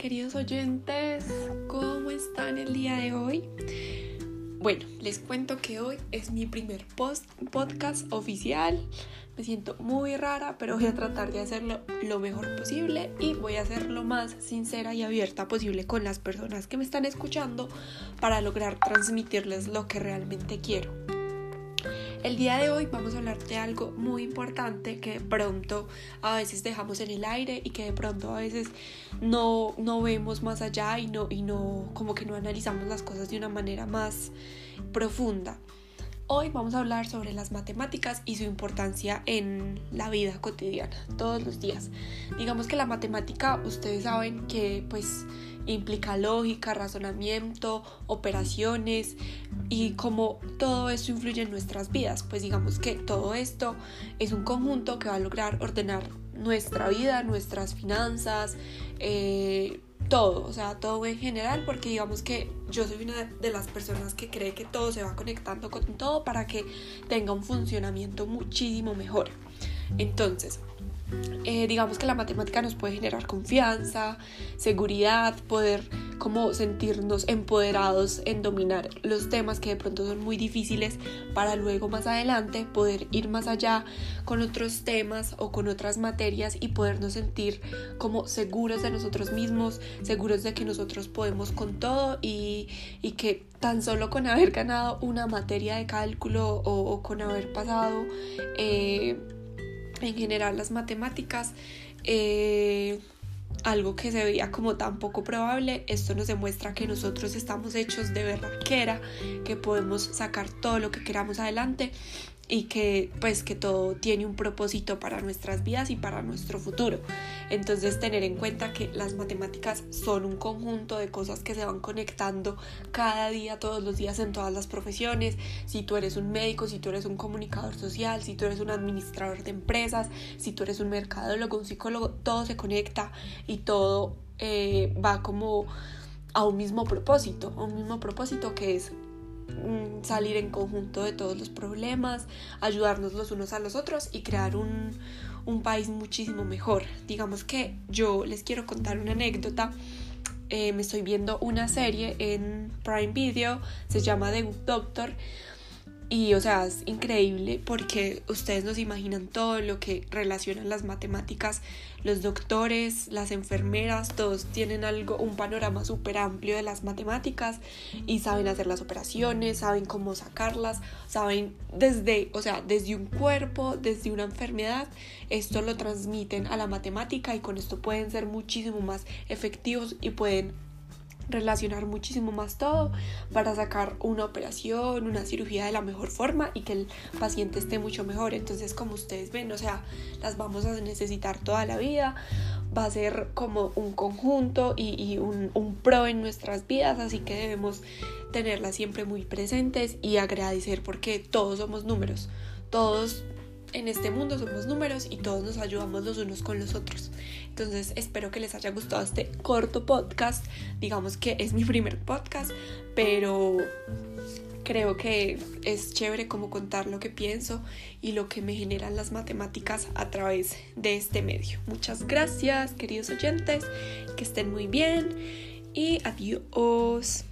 queridos oyentes, ¿cómo están el día de hoy? Bueno, les cuento que hoy es mi primer post podcast oficial. Me siento muy rara, pero voy a tratar de hacerlo lo mejor posible y voy a ser lo más sincera y abierta posible con las personas que me están escuchando para lograr transmitirles lo que realmente quiero. El día de hoy vamos a hablar de algo muy importante que de pronto a veces dejamos en el aire y que de pronto a veces no, no vemos más allá y no, y no, como que no analizamos las cosas de una manera más profunda. Hoy vamos a hablar sobre las matemáticas y su importancia en la vida cotidiana, todos los días. Digamos que la matemática, ustedes saben que pues implica lógica, razonamiento, operaciones y como todo esto influye en nuestras vidas, pues digamos que todo esto es un conjunto que va a lograr ordenar nuestra vida, nuestras finanzas, eh, todo, o sea, todo en general, porque digamos que yo soy una de las personas que cree que todo se va conectando con todo para que tenga un funcionamiento muchísimo mejor. Entonces, eh, digamos que la matemática nos puede generar confianza, seguridad, poder como sentirnos empoderados en dominar los temas que de pronto son muy difíciles para luego más adelante poder ir más allá con otros temas o con otras materias y podernos sentir como seguros de nosotros mismos, seguros de que nosotros podemos con todo y, y que tan solo con haber ganado una materia de cálculo o, con haber pasado eh, en general las matemáticas, eh, algo que se veía como tan poco probable, esto nos demuestra que nosotros estamos hechos de verdad que era, que podemos sacar todo lo que queramos adelante y que pues que todo tiene un propósito para nuestras vidas y para nuestro futuro. Entonces tener en cuenta que las matemáticas son un conjunto de cosas que se van conectando cada día, todos los días en todas las profesiones. Si tú eres un médico, si tú eres un comunicador social, si tú eres un administrador de empresas, si tú eres un mercadólogo, un psicólogo, todo se conecta y todo eh, va como a un mismo propósito, a un mismo propósito que es Mm, salir en conjunto de todos los problemas, ayudarnos los unos a los otros y crear un, un país muchísimo mejor. Digamos que yo les quiero contar una anécdota. Eh, me estoy viendo una serie en Prime Video, se llama The Good Doctor. Y o sea, es increíble porque ustedes nos imaginan todo lo que relacionan las matemáticas, los doctores, las enfermeras, todos tienen algo, un panorama súper amplio de las matemáticas y saben hacer las operaciones, saben cómo sacarlas, saben desde, o sea, desde un cuerpo, desde una enfermedad, esto lo transmiten a la matemática y con esto pueden ser muchísimo más efectivos y pueden relacionar muchísimo más todo para sacar una operación, una cirugía de la mejor forma y que el paciente esté mucho mejor. Entonces, como ustedes ven, o sea, las vamos a necesitar toda la vida. Va a ser como un conjunto y, un, un pro en nuestras vidas, así que debemos tenerlas siempre muy presentes y agradecer porque todos somos números. Todos en este mundo somos números y todos nos ayudamos los unos con los otros. Entonces espero que les haya gustado este corto podcast. Digamos que es mi primer podcast, pero creo que es chévere como contar lo que pienso y lo que me generan las matemáticas a través de este medio. Muchas gracias, queridos oyentes, que estén muy bien y adiós.